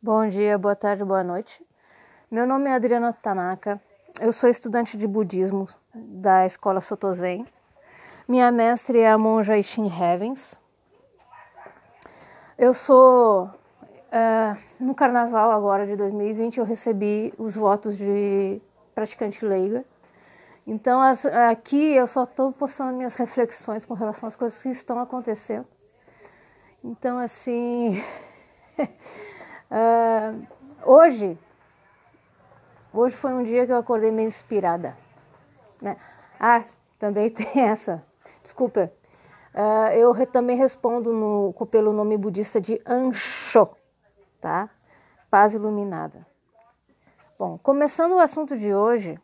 Bom dia, boa tarde, boa noite. Meu nome é Adriana Tanaka. Eu sou estudante de budismo da escola Sotozen. Minha mestre é a monja Ishin Heavens. Eu sou uh, no carnaval agora de 2020 eu recebi os votos de praticante leiga. Então as, aqui eu só estou postando minhas reflexões com relação às coisas que estão acontecendo. Então assim Uh, hoje, hoje foi um dia que eu acordei meio inspirada. Né? Ah, também tem essa. Desculpa. Uh, eu re, também respondo no, pelo nome budista de Ansho, tá? Paz iluminada. Bom, começando o assunto de hoje,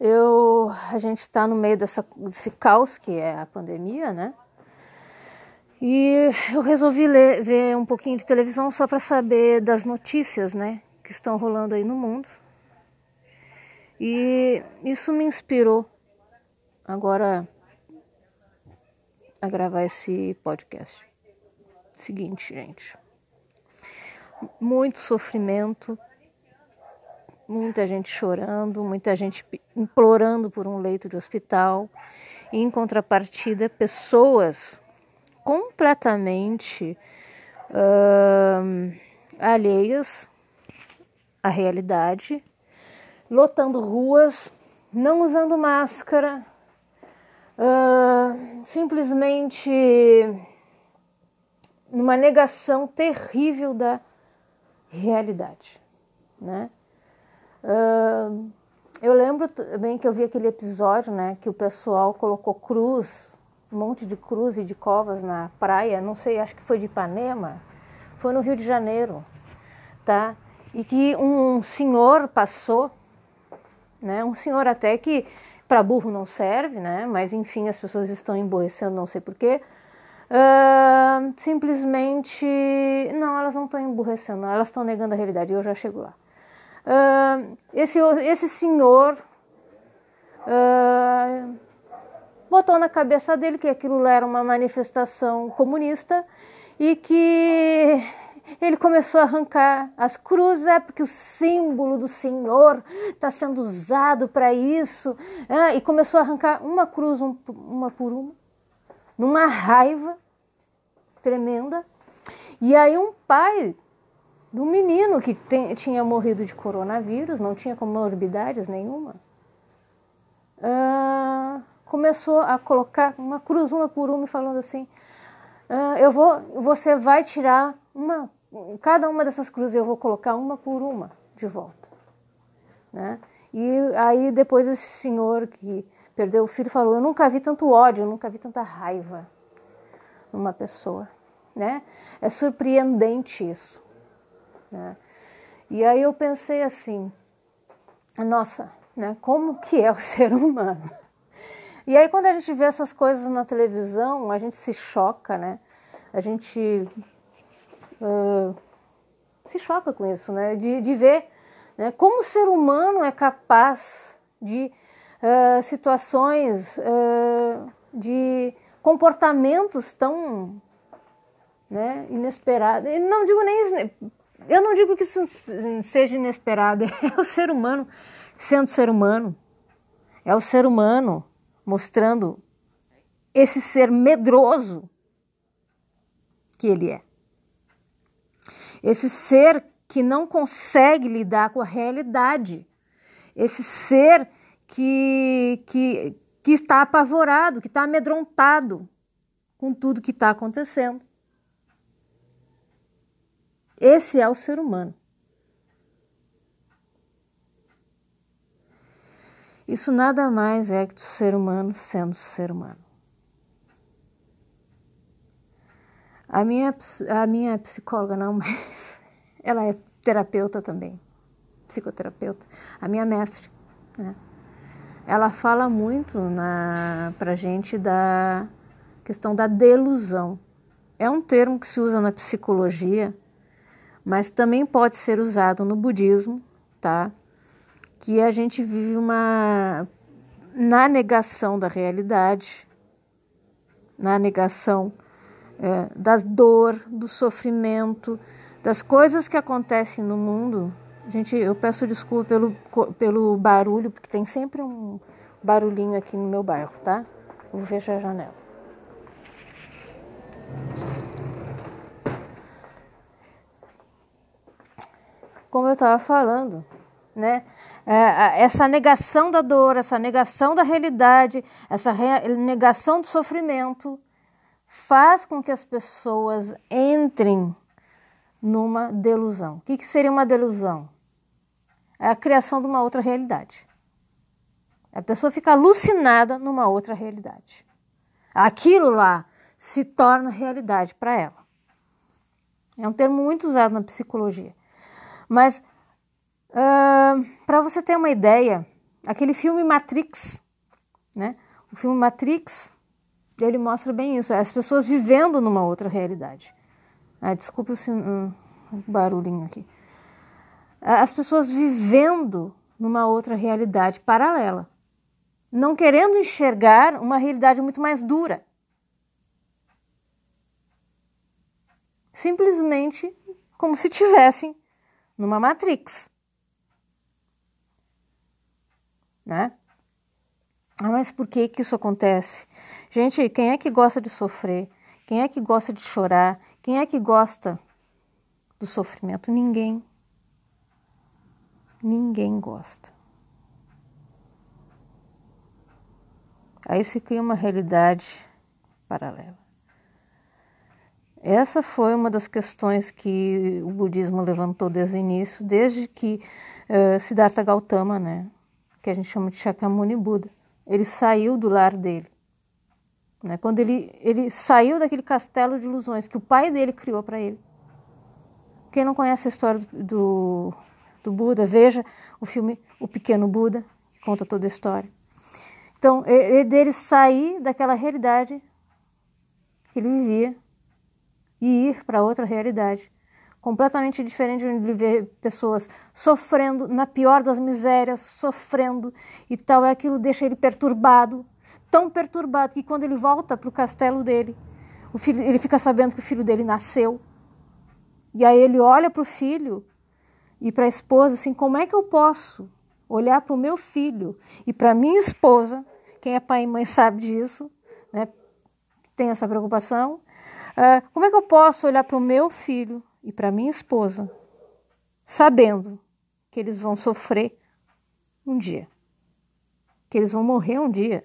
eu, a gente está no meio dessa, desse caos que é a pandemia, né? E eu resolvi ler, ver um pouquinho de televisão só para saber das notícias, né, que estão rolando aí no mundo. E isso me inspirou agora a gravar esse podcast. Seguinte, gente. Muito sofrimento, muita gente chorando, muita gente implorando por um leito de hospital. E em contrapartida, pessoas completamente uh, alheias à realidade, lotando ruas, não usando máscara, uh, simplesmente numa negação terrível da realidade, né? Uh, eu lembro também que eu vi aquele episódio, né, que o pessoal colocou cruz um monte de cruz e de covas na praia, não sei, acho que foi de Ipanema, foi no Rio de Janeiro, tá? E que um senhor passou, né? Um senhor até que para burro não serve, né? Mas enfim, as pessoas estão emborrecendo, não sei porquê. Uh, simplesmente, não, elas não estão emburrecendo, elas estão negando a realidade. Eu já chego lá. Uh, esse, esse senhor uh, botou na cabeça dele que aquilo era uma manifestação comunista e que ele começou a arrancar as cruzes, é porque o símbolo do Senhor está sendo usado para isso, é, e começou a arrancar uma cruz um, uma por uma, numa raiva tremenda. E aí um pai do menino que tem, tinha morrido de coronavírus, não tinha comorbidades nenhuma, uh, começou a colocar uma cruz uma por uma, falando assim: ah, eu vou, você vai tirar uma, cada uma dessas cruzes eu vou colocar uma por uma de volta, né? E aí depois esse senhor que perdeu o filho falou: eu nunca vi tanto ódio, eu nunca vi tanta raiva numa pessoa, né? É surpreendente isso, né? E aí eu pensei assim, nossa, né? Como que é o ser humano? E aí quando a gente vê essas coisas na televisão, a gente se choca, né? A gente uh, se choca com isso, né? De, de ver né? como o ser humano é capaz de uh, situações, uh, de comportamentos tão né, inesperados. Não digo nem eu não digo que isso seja inesperado, é o ser humano sendo ser humano. É o ser humano mostrando esse ser medroso que ele é. Esse ser que não consegue lidar com a realidade. Esse ser que, que, que está apavorado, que está amedrontado com tudo que está acontecendo. Esse é o ser humano. Isso nada mais é que o ser humano sendo ser humano. A minha, a minha psicóloga não, mas ela é terapeuta também, psicoterapeuta, a minha mestre, né? Ela fala muito na, pra gente da questão da delusão. É um termo que se usa na psicologia, mas também pode ser usado no budismo, tá? Que a gente vive uma na negação da realidade, na negação é, da dor, do sofrimento, das coisas que acontecem no mundo. Gente, eu peço desculpa pelo, pelo barulho, porque tem sempre um barulhinho aqui no meu bairro, tá? Vou fechar a janela. Como eu estava falando, né? É, essa negação da dor, essa negação da realidade, essa negação do sofrimento faz com que as pessoas entrem numa delusão. O que, que seria uma delusão? É a criação de uma outra realidade. A pessoa fica alucinada numa outra realidade. Aquilo lá se torna realidade para ela. É um termo muito usado na psicologia. Mas, para você ter uma ideia, aquele filme Matrix, né? O filme Matrix, ele mostra bem isso, as pessoas vivendo numa outra realidade. Ah, desculpe o, um, barulhinho aqui. As pessoas vivendo numa outra realidade paralela, não querendo enxergar uma realidade muito mais dura. Simplesmente como se tivessem numa matrix. Né? Ah, mas por que, que isso acontece? Gente, quem é que gosta de sofrer? Quem é que gosta de chorar? Quem é que gosta do sofrimento? Ninguém. Ninguém gosta. Aí se cria uma realidade paralela. Essa foi uma das questões que o budismo levantou desde o início, desde que uh, Siddhartha Gautama, né, que a gente chama de Shakyamuni Buda, ele saiu do lar dele. Né, quando ele, ele saiu daquele castelo de ilusões que o pai dele criou para ele. Quem não conhece a história do, do Buda, veja o filme O Pequeno Buda, que conta toda a história. Então, ele, dele sair daquela realidade que ele vivia e ir para outra realidade, completamente diferente de ele vê pessoas sofrendo na pior das misérias, sofrendo e tal, e aquilo deixa ele perturbado, tão perturbado que quando ele volta para o castelo dele, o filho, ele fica sabendo que o filho dele nasceu. E aí ele olha para o filho e para a esposa assim, como é que eu posso olhar para o meu filho e para minha esposa, quem é pai e mãe sabe disso, né? Tem essa preocupação Uh, como é que eu posso olhar para o meu filho e para minha esposa, sabendo que eles vão sofrer um dia, que eles vão morrer um dia,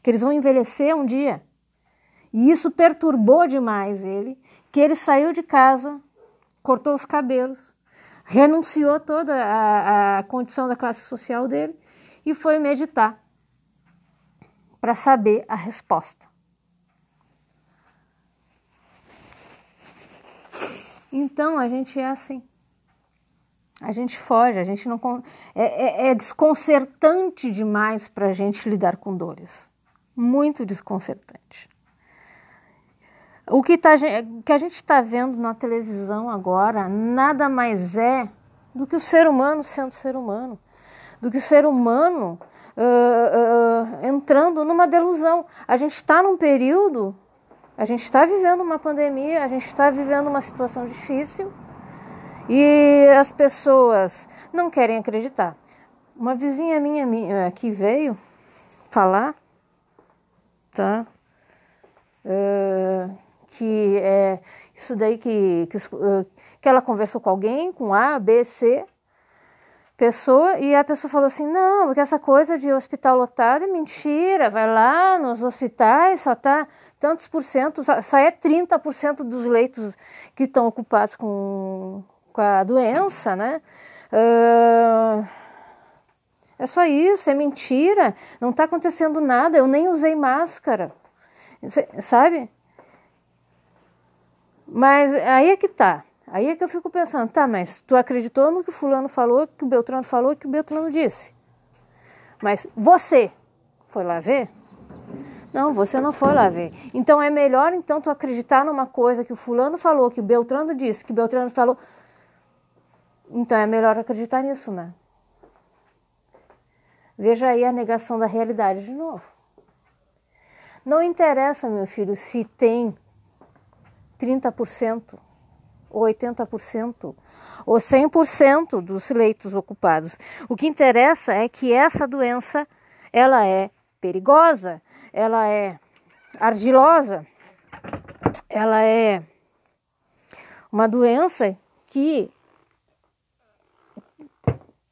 que eles vão envelhecer um dia? E isso perturbou demais ele, que ele saiu de casa, cortou os cabelos, renunciou toda a, a condição da classe social dele e foi meditar para saber a resposta. Então a gente é assim. A gente foge, a gente não. É, é, é desconcertante demais para a gente lidar com dores. Muito desconcertante. O que, tá, que a gente está vendo na televisão agora nada mais é do que o ser humano sendo ser humano, do que o ser humano uh, uh, entrando numa delusão. A gente está num período a gente está vivendo uma pandemia, a gente está vivendo uma situação difícil e as pessoas não querem acreditar. Uma vizinha minha, minha que veio falar, tá? Uh, que é isso daí que, que, uh, que ela conversou com alguém, com A, B, C, pessoa, e a pessoa falou assim: não, porque essa coisa de hospital lotado é mentira, vai lá nos hospitais, só tá tantos por cento, só é 30% dos leitos que estão ocupados com, com a doença, né? Uh, é só isso, é mentira, não está acontecendo nada, eu nem usei máscara, sabe? Mas aí é que tá. Aí é que eu fico pensando, tá, mas tu acreditou no que fulano falou, que o Beltrano falou, que o Beltrano disse. Mas você foi lá ver? Não, você não foi lá ver. Então é melhor então tu acreditar numa coisa que o fulano falou, que o Beltrano disse, que o Beltrano falou. Então é melhor acreditar nisso, né? Veja aí a negação da realidade de novo. Não interessa, meu filho, se tem 30% ou 80%, ou 100% dos leitos ocupados. O que interessa é que essa doença, ela é perigosa, ela é argilosa, ela é uma doença que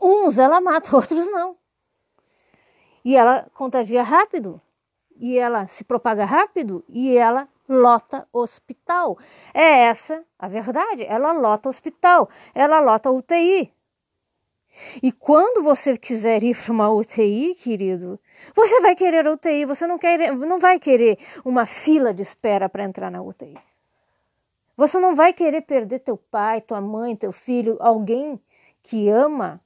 uns ela mata, outros não. E ela contagia rápido, e ela se propaga rápido, e ela lota hospital. É essa a verdade. Ela lota hospital, ela lota UTI. E quando você quiser ir para uma UTI, querido, você vai querer UTI, você não, quer, não vai querer uma fila de espera para entrar na UTI. Você não vai querer perder teu pai, tua mãe, teu filho, alguém que ama,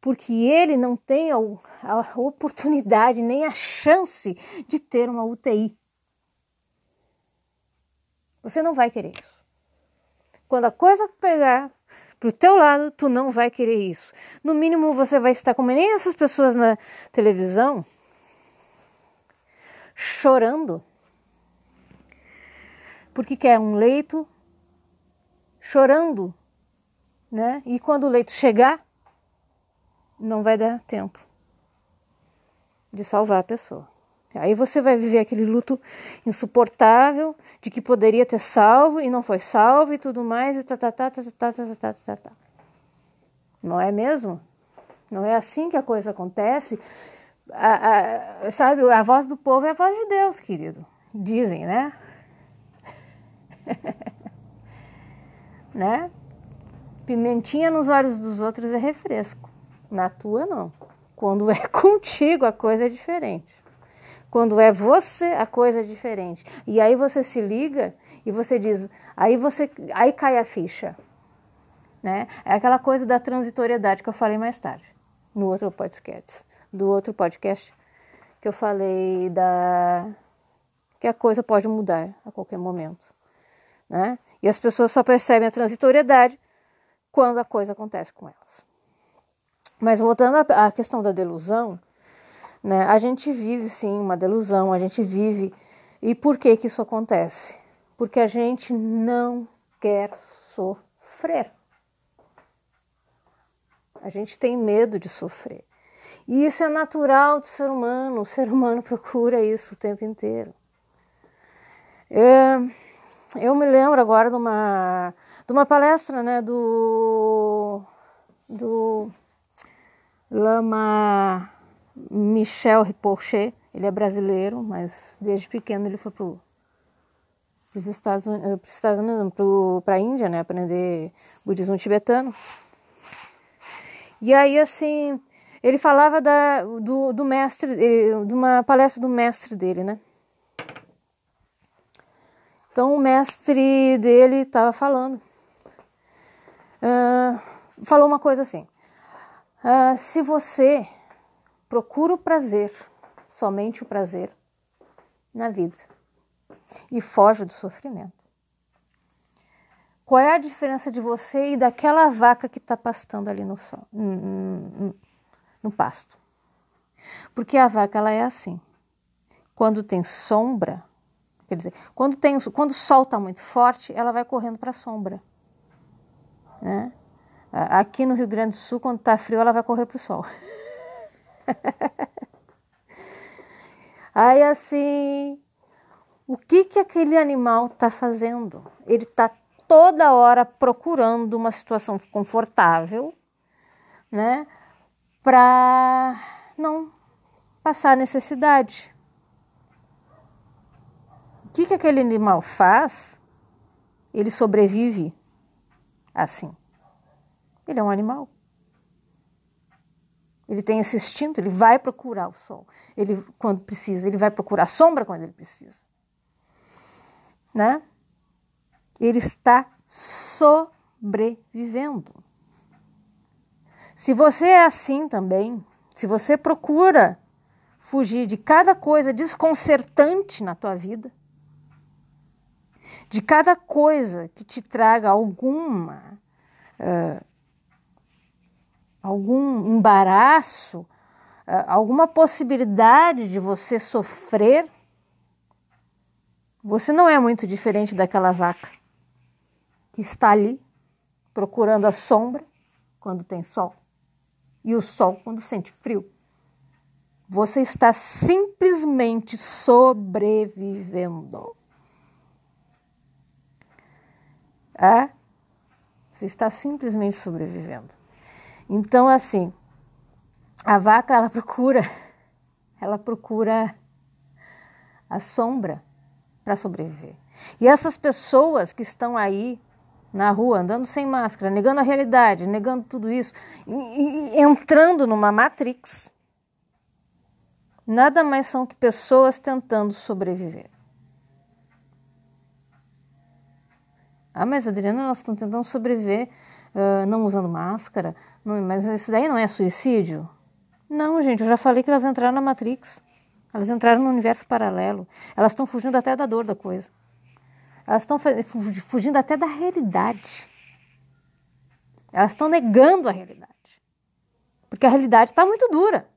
porque ele não tem a, a oportunidade nem a chance de ter uma UTI. Você não vai querer isso. Quando a coisa pegar pro teu lado, tu não vai querer isso. No mínimo, você vai estar como nem essas pessoas na televisão, chorando porque quer um leito, chorando, né? E quando o leito chegar, não vai dar tempo de salvar a pessoa. Aí você vai viver aquele luto insuportável de que poderia ter salvo e não foi salvo e tudo mais e tá, tá, tá, tá, tá, tá, tá, tá, tá. Não é mesmo? Não é assim que a coisa acontece. A, a, sabe, a voz do povo é a voz de Deus, querido. Dizem, né? né? Pimentinha nos olhos dos outros é refresco, na tua não. Quando é contigo a coisa é diferente. Quando é você a coisa é diferente. E aí você se liga e você diz, aí você, aí cai a ficha, né? É aquela coisa da transitoriedade que eu falei mais tarde no outro podcast, do outro podcast que eu falei da que a coisa pode mudar a qualquer momento. Né? E as pessoas só percebem a transitoriedade quando a coisa acontece com elas. Mas voltando à questão da delusão, né, a gente vive sim uma delusão, a gente vive. E por que, que isso acontece? Porque a gente não quer sofrer. A gente tem medo de sofrer. E isso é natural do ser humano, o ser humano procura isso o tempo inteiro. É, eu me lembro agora de uma, de uma palestra né, do, do Lama Michel Ripochet. Ele é brasileiro, mas desde pequeno ele foi para os Estados Unidos, para a Índia, né, aprender budismo tibetano. E aí, assim, ele falava da, do, do mestre, de uma palestra do mestre dele, né? Então o mestre dele estava falando, uh, falou uma coisa assim: uh, se você procura o prazer, somente o prazer na vida e foge do sofrimento, qual é a diferença de você e daquela vaca que está pastando ali no, sol, no, pasto? Porque a vaca ela é assim. Quando tem sombra, Quer dizer, quando, tem, quando o sol está muito forte, ela vai correndo para a sombra. Né? Aqui no Rio Grande do Sul, quando está frio, ela vai correr para o sol. Aí assim, o que que aquele animal está fazendo? Ele está toda hora procurando uma situação confortável, né, para não passar necessidade que, que aquele animal faz? Ele sobrevive assim. Ele é um animal. Ele tem esse instinto, ele vai procurar o sol. Ele quando precisa, ele vai procurar a sombra quando ele precisa. Né? Ele está sobrevivendo. Se você é assim também, se você procura fugir de cada coisa desconcertante na tua vida, de cada coisa que te traga alguma uh, algum embaraço, uh, alguma possibilidade de você sofrer, você não é muito diferente daquela vaca. que está ali procurando a sombra quando tem sol e o sol quando sente frio. Você está simplesmente sobrevivendo. É? Você está simplesmente sobrevivendo. Então, assim, a vaca ela procura, ela procura a sombra para sobreviver. E essas pessoas que estão aí na rua, andando sem máscara, negando a realidade, negando tudo isso, e, e, entrando numa matrix, nada mais são que pessoas tentando sobreviver. Ah, mas Adriana, elas estão tentando sobreviver uh, não usando máscara, não, mas isso daí não é suicídio? Não, gente, eu já falei que elas entraram na Matrix. Elas entraram no universo paralelo. Elas estão fugindo até da dor da coisa. Elas estão fugindo até da realidade. Elas estão negando a realidade. Porque a realidade está muito dura.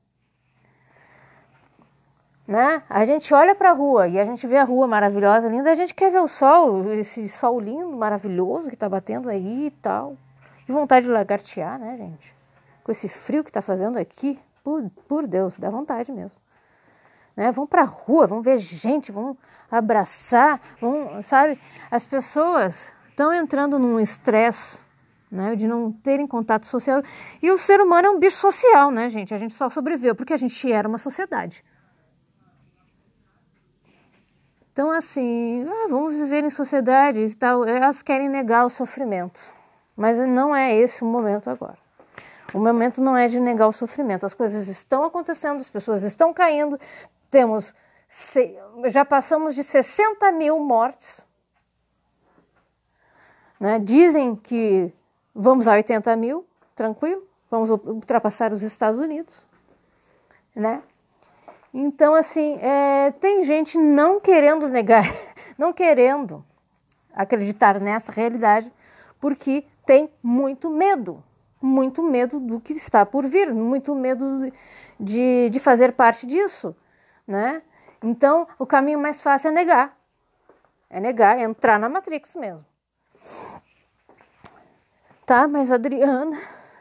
Né? A gente olha para a rua e a gente vê a rua maravilhosa, linda, a gente quer ver o sol, esse sol lindo, maravilhoso que está batendo aí e tal. Que vontade de lagartear, né, gente? Com esse frio que está fazendo aqui, por, por Deus, dá vontade mesmo. Né? Vão para a rua, vão ver gente, vão abraçar, vão, sabe? As pessoas estão entrando num estresse né, de não terem contato social. E o ser humano é um bicho social, né, gente? A gente só sobreviveu porque a gente era uma sociedade. Então, assim, ah, vamos viver em sociedade e tal. Elas querem negar o sofrimento. Mas não é esse o momento agora. O momento não é de negar o sofrimento. As coisas estão acontecendo, as pessoas estão caindo, temos já passamos de 60 mil mortes. Né? Dizem que vamos a 80 mil, tranquilo, vamos ultrapassar os Estados Unidos. Né? Então, assim, é, tem gente não querendo negar, não querendo acreditar nessa realidade, porque tem muito medo, muito medo do que está por vir, muito medo de, de fazer parte disso né? Então, o caminho mais fácil é negar. É negar, é entrar na Matrix mesmo. Tá, mas Adriana,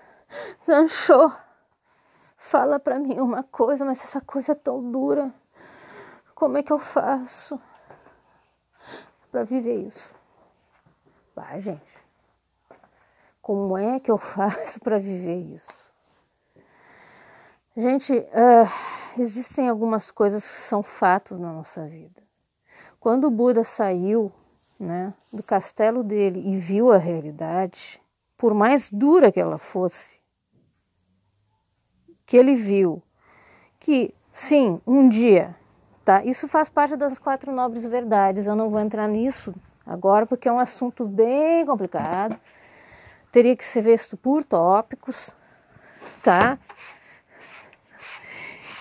Sancho, fala para mim uma coisa, mas essa coisa é tão dura. Como é que eu faço para viver isso? Vai, gente. Como é que eu faço para viver isso? Gente, uh, existem algumas coisas que são fatos na nossa vida. Quando o Buda saiu né, do castelo dele e viu a realidade, por mais dura que ela fosse, que ele viu que, sim, um dia, tá? Isso faz parte das quatro nobres verdades. Eu não vou entrar nisso agora porque é um assunto bem complicado. Teria que ser visto por tópicos, tá?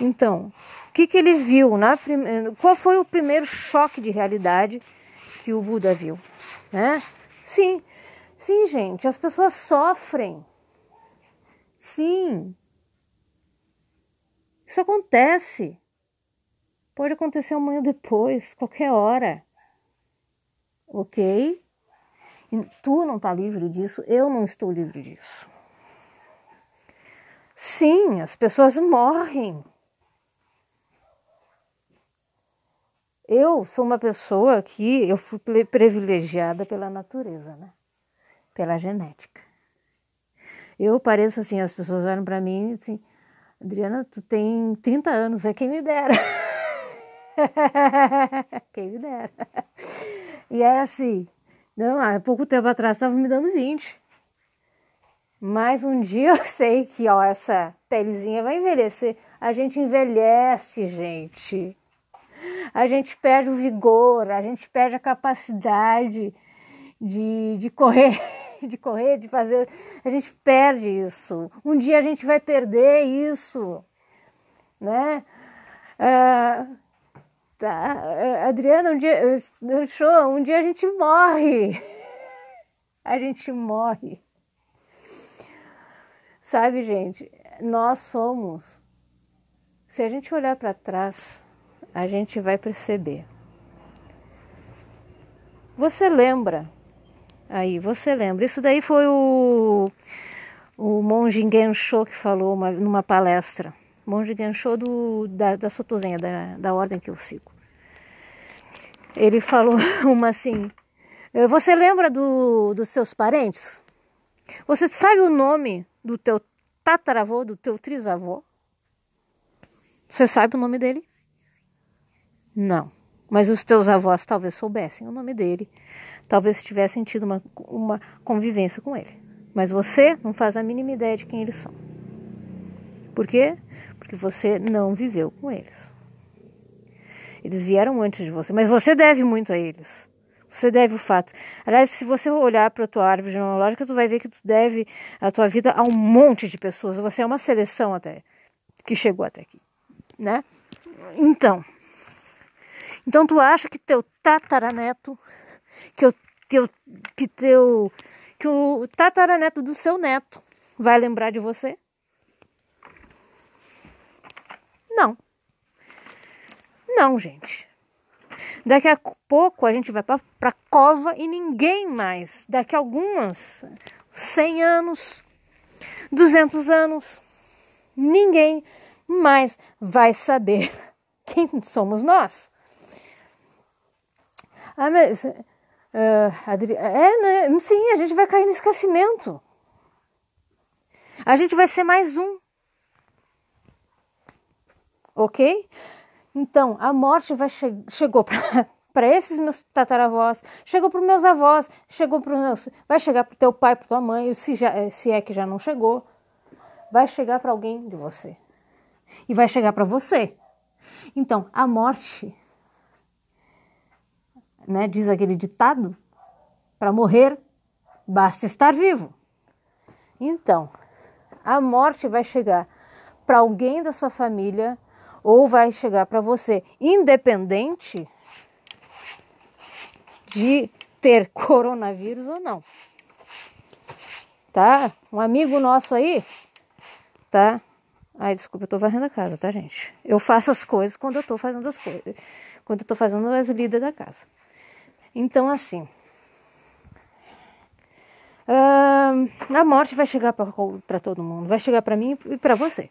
Então, o que, que ele viu? Na prime... Qual foi o primeiro choque de realidade que o Buda viu? Né? Sim, sim, gente, as pessoas sofrem. Sim. Isso acontece. Pode acontecer amanhã depois, qualquer hora. Ok? Tu não está livre disso, eu não estou livre disso. Sim, as pessoas morrem. Eu sou uma pessoa que eu fui privilegiada pela natureza, né? Pela genética. Eu pareço assim, as pessoas olham para mim e assim, Adriana, tu tem 30 anos, é quem me dera. quem me dera. E é assim, não, há pouco tempo atrás estava me dando 20. Mas um dia eu sei que ó, essa pelezinha vai envelhecer. A gente envelhece, gente a gente perde o vigor, a gente perde a capacidade de, de correr, de correr, de fazer. A gente perde isso. Um dia a gente vai perder isso, né? Ah, tá, Adriana, um dia, show, um dia a gente morre. A gente morre. Sabe, gente, nós somos. Se a gente olhar para trás, a gente vai perceber. Você lembra Aí você lembra. Isso daí foi o, o monge Gensho que falou uma, numa palestra. Monge Gensho do, da, da Sotozenha, da, da ordem que eu sigo. Ele falou uma assim: Você lembra do, dos seus parentes? Você sabe o nome do teu tataravô, do teu trisavô? Você sabe o nome dele? Não. Mas os teus avós talvez soubessem o nome dele, talvez tivessem tido uma, uma convivência com ele. Mas você não faz a mínima ideia de quem eles são. Por quê? Porque você não viveu com eles. Eles vieram antes de você, mas você deve muito a eles. Você deve o fato. Aliás, se você olhar para a tua árvore genealógica, tu vai ver que tu deve a tua vida a um monte de pessoas. Você é uma seleção até que chegou até aqui, né? Então, então tu acha que teu tataraneto, que o teu, que teu, que o tataraneto do seu neto vai lembrar de você? Não. Não, gente. Daqui a pouco a gente vai para a cova e ninguém mais. Daqui a algumas 100 anos, 200 anos, ninguém mais vai saber quem somos nós. Ah, mas. Uh, Adri... É, né? Sim, a gente vai cair no esquecimento. A gente vai ser mais um. Ok? Então, a morte vai che chegou para esses meus tataravós, chegou para meus avós, chegou para meus, vai chegar para teu pai, para tua mãe, se, já, se é que já não chegou, vai chegar para alguém de você e vai chegar para você. Então, a morte né, diz aquele ditado, para morrer basta estar vivo. Então, a morte vai chegar para alguém da sua família ou vai chegar para você, independente de ter coronavírus ou não. Tá? Um amigo nosso aí, tá? Ai, desculpa, eu tô varrendo a casa, tá, gente? Eu faço as coisas quando eu tô fazendo as coisas, quando eu tô fazendo as lidas da casa. Então, assim, uh, a morte vai chegar para todo mundo, vai chegar para mim e para você.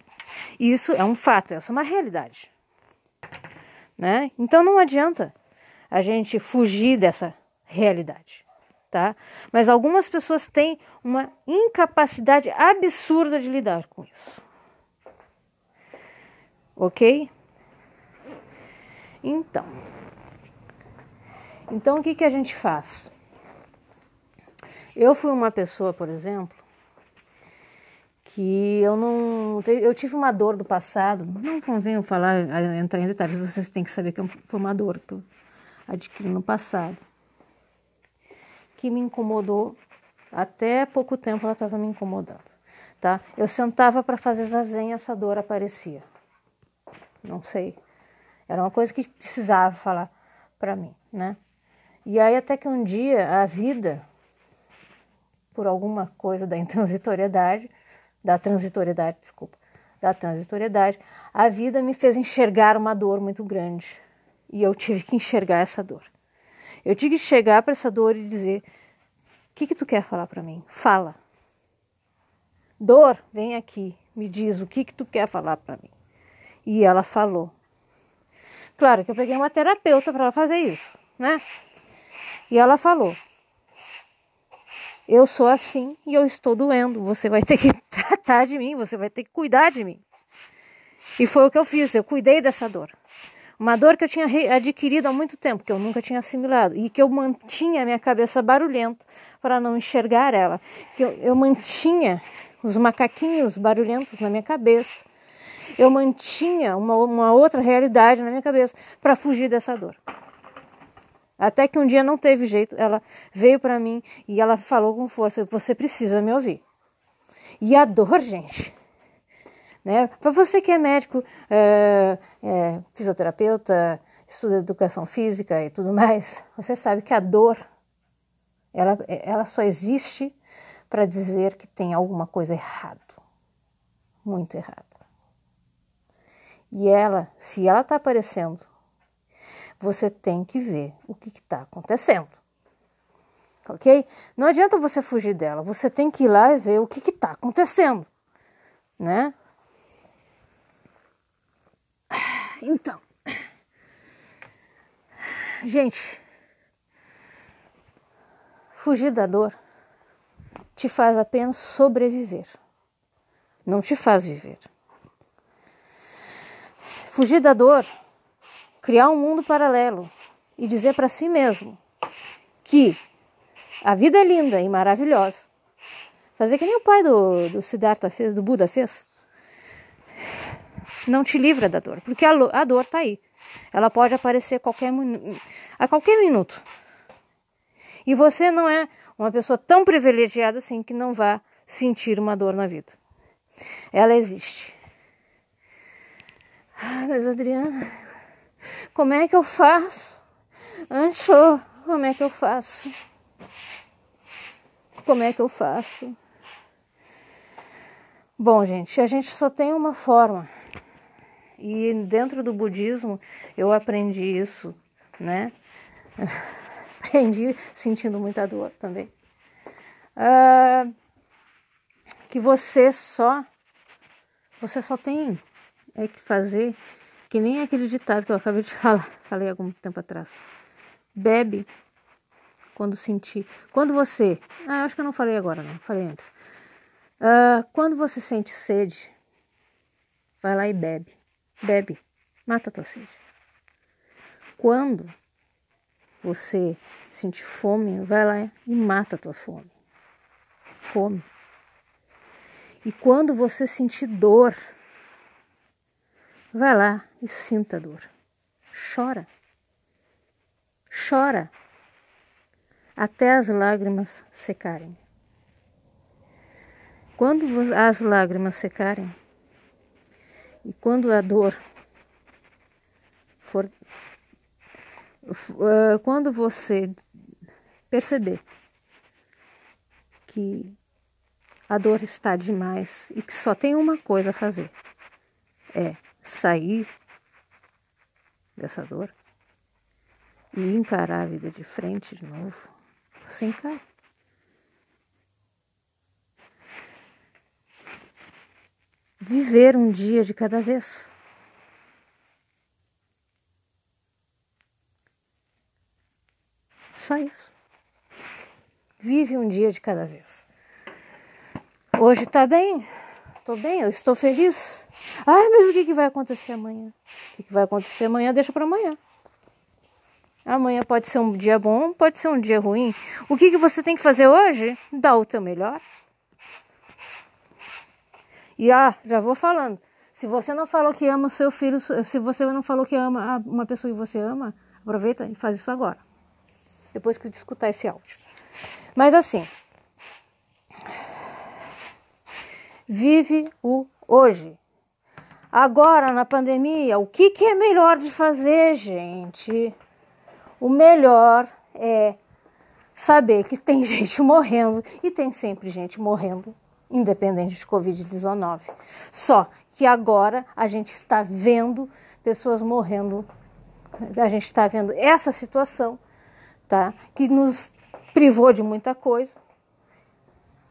Isso é um fato, essa é uma realidade. Né? Então não adianta a gente fugir dessa realidade. Tá? Mas algumas pessoas têm uma incapacidade absurda de lidar com isso. Ok? Então. Então, o que, que a gente faz? Eu fui uma pessoa, por exemplo, que eu não. Eu tive uma dor do passado, não convenho falar, entrar em detalhes, vocês têm que saber que foi uma dor que eu adquiri no passado, que me incomodou, até pouco tempo ela estava me incomodando. Tá? Eu sentava para fazer zazen, essa dor aparecia. Não sei. Era uma coisa que precisava falar para mim, né? E aí até que um dia a vida, por alguma coisa da intransitoriedade, da transitoriedade, desculpa, da transitoriedade, a vida me fez enxergar uma dor muito grande. E eu tive que enxergar essa dor. Eu tive que chegar para essa dor e dizer: o que, que tu quer falar para mim? Fala. Dor, vem aqui, me diz o que, que tu quer falar para mim. E ela falou. Claro que eu peguei uma terapeuta para fazer isso, né? E ela falou: Eu sou assim e eu estou doendo. Você vai ter que tratar de mim, você vai ter que cuidar de mim. E foi o que eu fiz, eu cuidei dessa dor. Uma dor que eu tinha adquirido há muito tempo, que eu nunca tinha assimilado, e que eu mantinha a minha cabeça barulhenta para não enxergar ela. Que eu, eu mantinha os macaquinhos barulhentos na minha cabeça. Eu mantinha uma, uma outra realidade na minha cabeça para fugir dessa dor. Até que um dia não teve jeito, ela veio para mim e ela falou com força: você precisa me ouvir. E a dor, gente, né? Para você que é médico, é, é, fisioterapeuta, estuda educação física e tudo mais, você sabe que a dor, ela, ela só existe para dizer que tem alguma coisa errado, muito errado. E ela, se ela está aparecendo você tem que ver o que está acontecendo. ok? Não adianta você fugir dela, você tem que ir lá e ver o que está acontecendo, né? Então, gente, fugir da dor te faz apenas sobreviver, não te faz viver. Fugir da dor, criar um mundo paralelo e dizer para si mesmo que a vida é linda e maravilhosa. Fazer que nem o pai do, do Siddhartha fez, do Buda fez. Não te livra da dor, porque a, a dor está aí. Ela pode aparecer qualquer, a qualquer minuto. E você não é uma pessoa tão privilegiada assim que não vá sentir uma dor na vida. Ela existe. Ah, mas Adriana, como é que eu faço? Ancho, como é que eu faço? Como é que eu faço? Bom, gente, a gente só tem uma forma. E dentro do budismo eu aprendi isso, né? aprendi sentindo muita dor também. Uh, que você só você só tem é que fazer que nem aquele ditado que eu acabei de falar, falei algum tempo atrás. Bebe quando sentir. Quando você. Ah, acho que eu não falei agora, não. Falei antes. Uh, quando você sente sede, vai lá e bebe. Bebe. Mata a tua sede. Quando você sentir fome, vai lá e mata a tua fome. Come. E quando você sentir dor, vai lá e sinta a dor. Chora. Chora até as lágrimas secarem. Quando as lágrimas secarem e quando a dor for. Uh, quando você perceber que a dor está demais e que só tem uma coisa a fazer: é sair dessa dor e encarar a vida de frente de novo sem cara. Viver um dia de cada vez. Só isso. Vive um dia de cada vez. Hoje tá bem, tô bem, eu estou feliz. Ai, mas o que, que vai acontecer amanhã? O que, vai acontecer amanhã? Deixa para amanhã. Amanhã pode ser um dia bom, pode ser um dia ruim. O que, que você tem que fazer hoje? Dar o teu melhor. E ah, já vou falando. Se você não falou que ama o seu filho, se você não falou que ama uma pessoa que você ama, aproveita e faz isso agora. Depois que eu escutar esse áudio. Mas assim, vive o hoje. Agora, na pandemia, o que, que é melhor de fazer, gente? O melhor é saber que tem gente morrendo e tem sempre gente morrendo, independente de Covid-19. Só que agora a gente está vendo pessoas morrendo, a gente está vendo essa situação, tá? Que nos privou de muita coisa,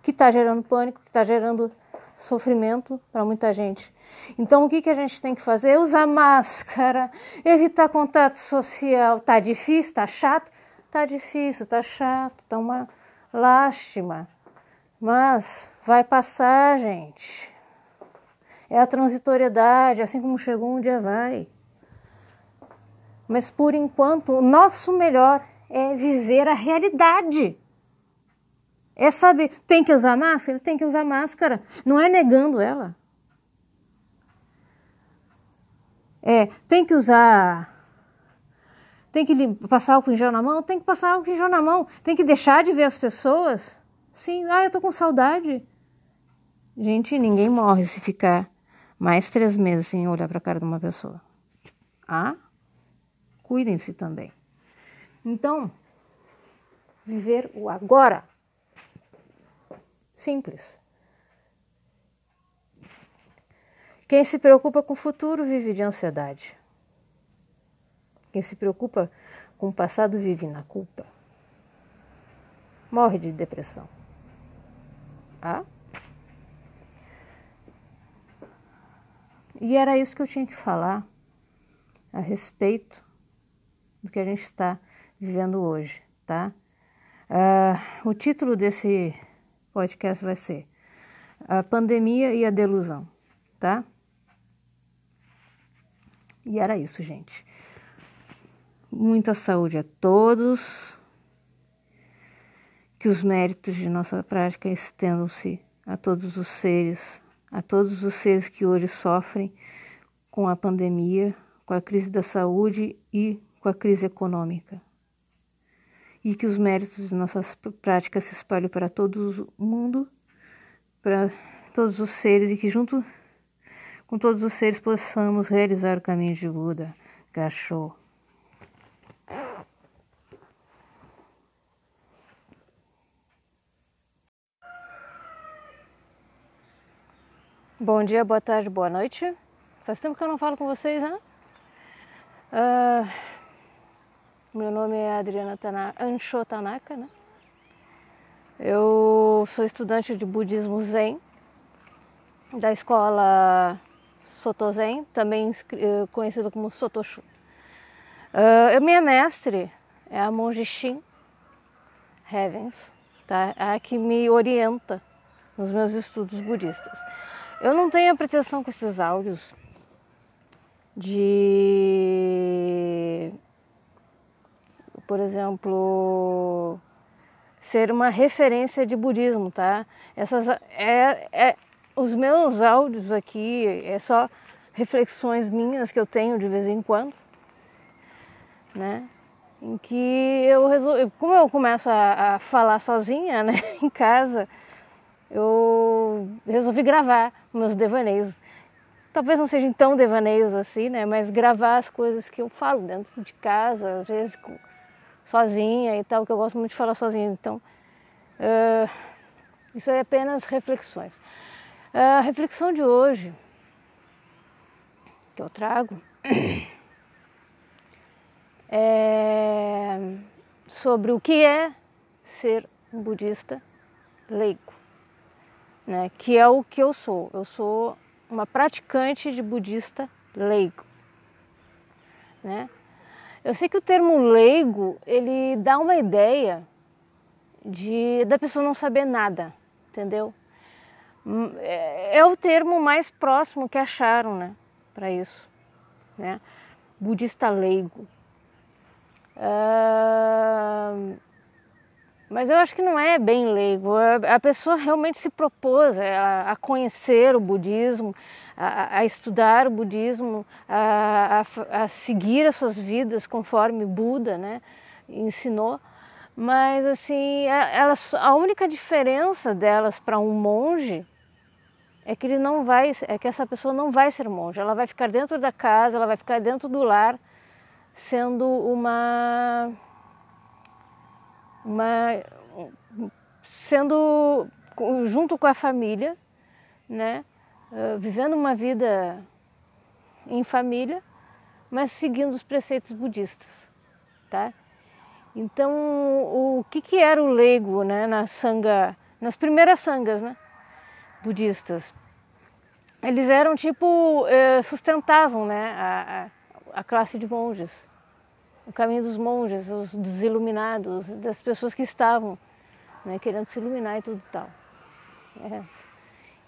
que está gerando pânico, que está gerando sofrimento para muita gente. Então, o que, que a gente tem que fazer? Usar máscara, evitar contato social. Tá difícil, tá chato? Tá difícil, tá chato, tá uma lástima. Mas vai passar, gente. É a transitoriedade, assim como chegou um dia vai. Mas por enquanto, o nosso melhor é viver a realidade. É saber, tem que usar máscara? Tem que usar máscara. Não é negando ela. É, tem que usar. Tem que passar álcool em na mão? Tem que passar álcool em na mão. Tem que deixar de ver as pessoas? Sim, ah, eu tô com saudade. Gente, ninguém morre se ficar mais três meses sem olhar para a cara de uma pessoa. Ah? Cuidem-se também. Então, viver o agora. Simples. Quem se preocupa com o futuro vive de ansiedade. Quem se preocupa com o passado vive na culpa. morre de depressão. Tá? E era isso que eu tinha que falar a respeito do que a gente está vivendo hoje, tá? Uh, o título desse podcast vai ser A Pandemia e a Delusão, tá? E era isso, gente. Muita saúde a todos. Que os méritos de nossa prática estendam-se a todos os seres, a todos os seres que hoje sofrem com a pandemia, com a crise da saúde e com a crise econômica. E que os méritos de nossas práticas se espalhem para todo o mundo, para todos os seres e que junto com todos os seres possamos realizar o caminho de Buda. Gachou. Bom dia, boa tarde, boa noite. Faz tempo que eu não falo com vocês, né? Uh, meu nome é Adriana Ansho Tanaka, né? Eu sou estudante de budismo Zen da escola Soto Zen, também uh, conhecido como Sotoshu. Uh, minha mestre é a monge Shin Heavens, tá? É a que me orienta nos meus estudos budistas. Eu não tenho a pretensão com esses áudios de, por exemplo, ser uma referência de budismo, tá? Essas é, é os meus áudios aqui é só reflexões minhas que eu tenho de vez em quando, né? Em que eu resolvo, como eu começo a, a falar sozinha, né, em casa, eu resolvi gravar meus devaneios. Talvez não sejam tão devaneios assim, né? Mas gravar as coisas que eu falo dentro de casa, às vezes sozinha e tal, que eu gosto muito de falar sozinha. Então, uh, isso é apenas reflexões. Uh, a reflexão de hoje que eu trago é sobre o que é ser um budista leigo né, que é o que eu sou. Eu sou uma praticante de budista leigo. Né? Eu sei que o termo leigo ele dá uma ideia de da pessoa não saber nada, entendeu? Hum, é, é o termo mais próximo que acharam, né, para isso, né? Budista leigo. Uh, mas eu acho que não é bem leigo. A pessoa realmente se propôs a, conhecer o budismo, a, estudar o budismo, a, a, seguir as suas vidas conforme Buda né, ensinou. Mas assim, elas, a única diferença delas para um monge é que ele não vai, é que essa pessoa não vai ser monge. Ela vai ficar dentro da casa, ela vai ficar dentro do lar, sendo uma uma, sendo junto com a família, né, uh, vivendo uma vida em família, mas seguindo os preceitos budistas, tá? Então, o que, que era o leigo, né, na sanga, nas primeiras sangas, né, budistas? Eles eram tipo eh, sustentavam, né, a, a classe de monges o caminho dos monges, os, dos iluminados, das pessoas que estavam né, querendo se iluminar e tudo tal. É.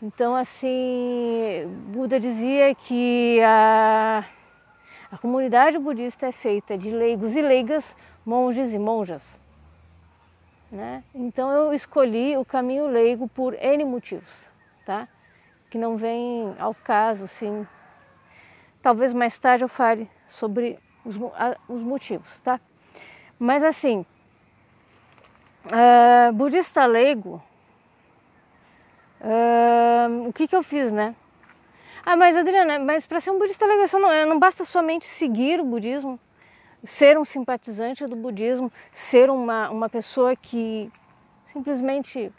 Então, assim, Buda dizia que a, a comunidade budista é feita de leigos e leigas, monges e monjas. Né? Então, eu escolhi o caminho leigo por N motivos, tá? que não vem ao caso, sim. Talvez mais tarde eu fale sobre os, a, os motivos, tá? Mas assim, uh, budista leigo, uh, o que que eu fiz, né? Ah, mas Adriana, mas para ser um budista leigo, não, não basta somente seguir o budismo, ser um simpatizante do budismo, ser uma, uma pessoa que simplesmente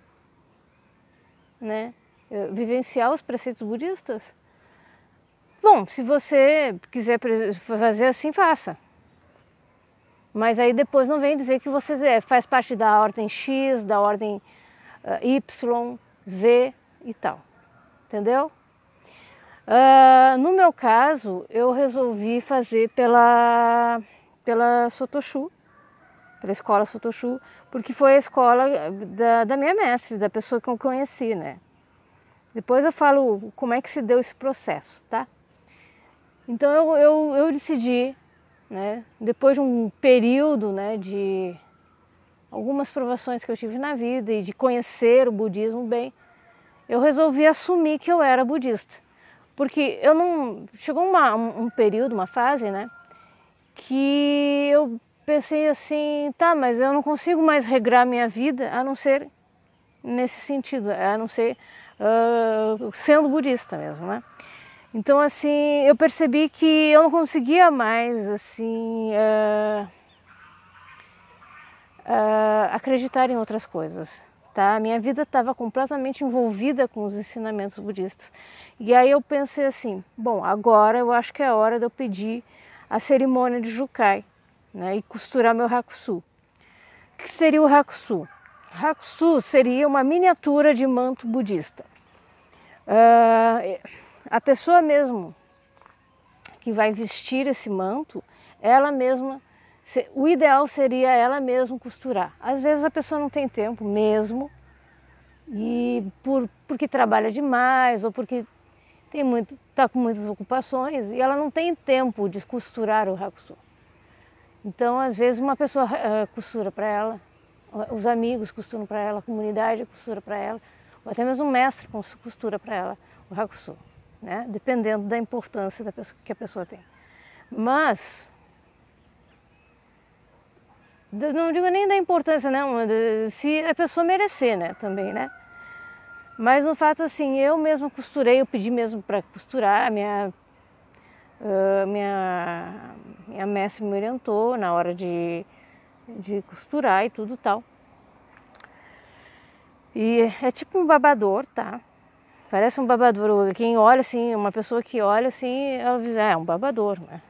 né, vivenciar os preceitos budistas. Bom, se você quiser fazer assim, faça. Mas aí depois não vem dizer que você é, faz parte da ordem X, da ordem uh, Y, Z e tal. Entendeu? Uh, no meu caso, eu resolvi fazer pela, pela Sotoshu, pela escola Sotoshu, porque foi a escola da, da minha mestre, da pessoa que eu conheci, né? Depois eu falo como é que se deu esse processo, tá? Então eu, eu, eu decidi né? Depois de um período né, de algumas provações que eu tive na vida e de conhecer o budismo bem, eu resolvi assumir que eu era budista. Porque eu não. Chegou uma, um período, uma fase, né? Que eu pensei assim, tá, mas eu não consigo mais regrar minha vida a não ser nesse sentido, a não ser uh, sendo budista mesmo, né? Então, assim, eu percebi que eu não conseguia mais, assim, uh, uh, acreditar em outras coisas, tá? Minha vida estava completamente envolvida com os ensinamentos budistas. E aí eu pensei assim, bom, agora eu acho que é hora de eu pedir a cerimônia de Jukai, né? E costurar meu Hakusu. O que seria o Hakusu? Hakusu seria uma miniatura de manto budista. Uh, a pessoa mesmo que vai vestir esse manto, ela mesma, o ideal seria ela mesma costurar. Às vezes a pessoa não tem tempo mesmo, e por, porque trabalha demais ou porque tem muito, está com muitas ocupações e ela não tem tempo de costurar o hakusu. Então, às vezes uma pessoa uh, costura para ela, os amigos costuram para ela, a comunidade costura para ela, ou até mesmo o mestre costura para ela o hakusu né? dependendo da importância da pessoa, que a pessoa tem. Mas, não digo nem da importância, não, se a pessoa merecer, né, também, né? Mas no fato assim, eu mesma costurei, eu pedi mesmo para costurar, minha, uh, minha, minha mestre me orientou na hora de, de costurar e tudo tal. E é tipo um babador, tá? Parece um babador. Quem olha assim, uma pessoa que olha assim, ela diz, é, é um babador, né?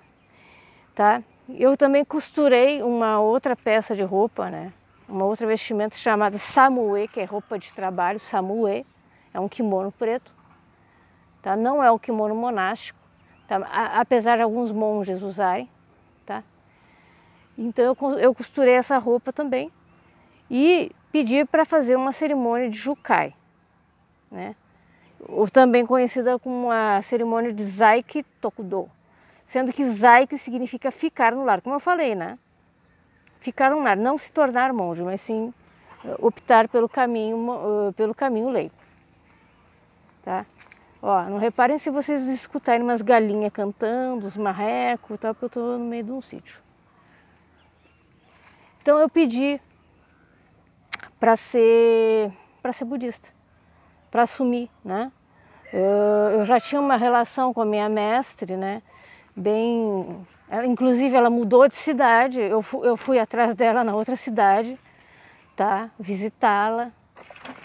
Tá? Eu também costurei uma outra peça de roupa, né? Uma outra vestimenta chamada samue, que é roupa de trabalho, samue, é um kimono preto. Tá? Não é o kimono monástico, tá? apesar de alguns monges usarem, tá? Então eu, eu costurei essa roupa também e pedi para fazer uma cerimônia de jukai, né? Ou também conhecida como a cerimônia de Zaiki Tokudo, sendo que Zaiki significa ficar no lar, como eu falei, né? Ficar no lar, não se tornar monge, mas sim eh, optar pelo caminho, eh, pelo caminho leigo. Tá? Ó, não reparem se vocês escutarem umas galinhas cantando, os marrecos, tá? porque eu estou no meio de um sítio. Então eu pedi para ser ser budista para assumir, né? Eu, já tinha uma relação com a minha mestre, né? Bem, ela, inclusive ela mudou de cidade. Eu, eu fui atrás dela na outra cidade, tá? Visitá-la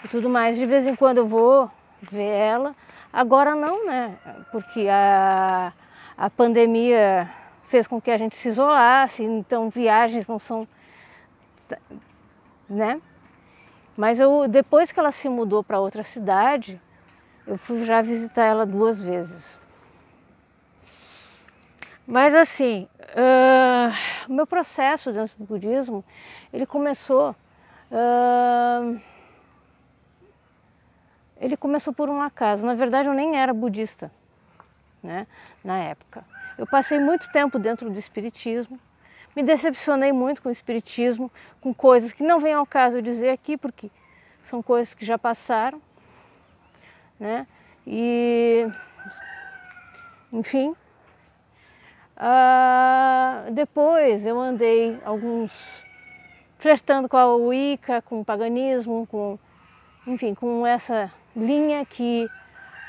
e tudo mais. De vez em quando eu vou ver ela. Agora não, né? Porque a, a pandemia fez com que a gente se isolasse, então viagens não são, né? Mas eu, depois que ela se mudou para outra cidade, eu fui já visitar ela duas vezes. Mas assim, uh, meu processo dentro do budismo, ele começou, uh, ele começou por um acaso. Na verdade, eu nem era budista, né, na época. Eu passei muito tempo dentro do espiritismo, me decepcionei muito com o espiritismo, com coisas que não vem ao caso dizer aqui, porque são coisas que já passaram, né? E, enfim, uh, depois eu andei alguns flertando com a Wicca, com o paganismo, com, enfim, com essa linha que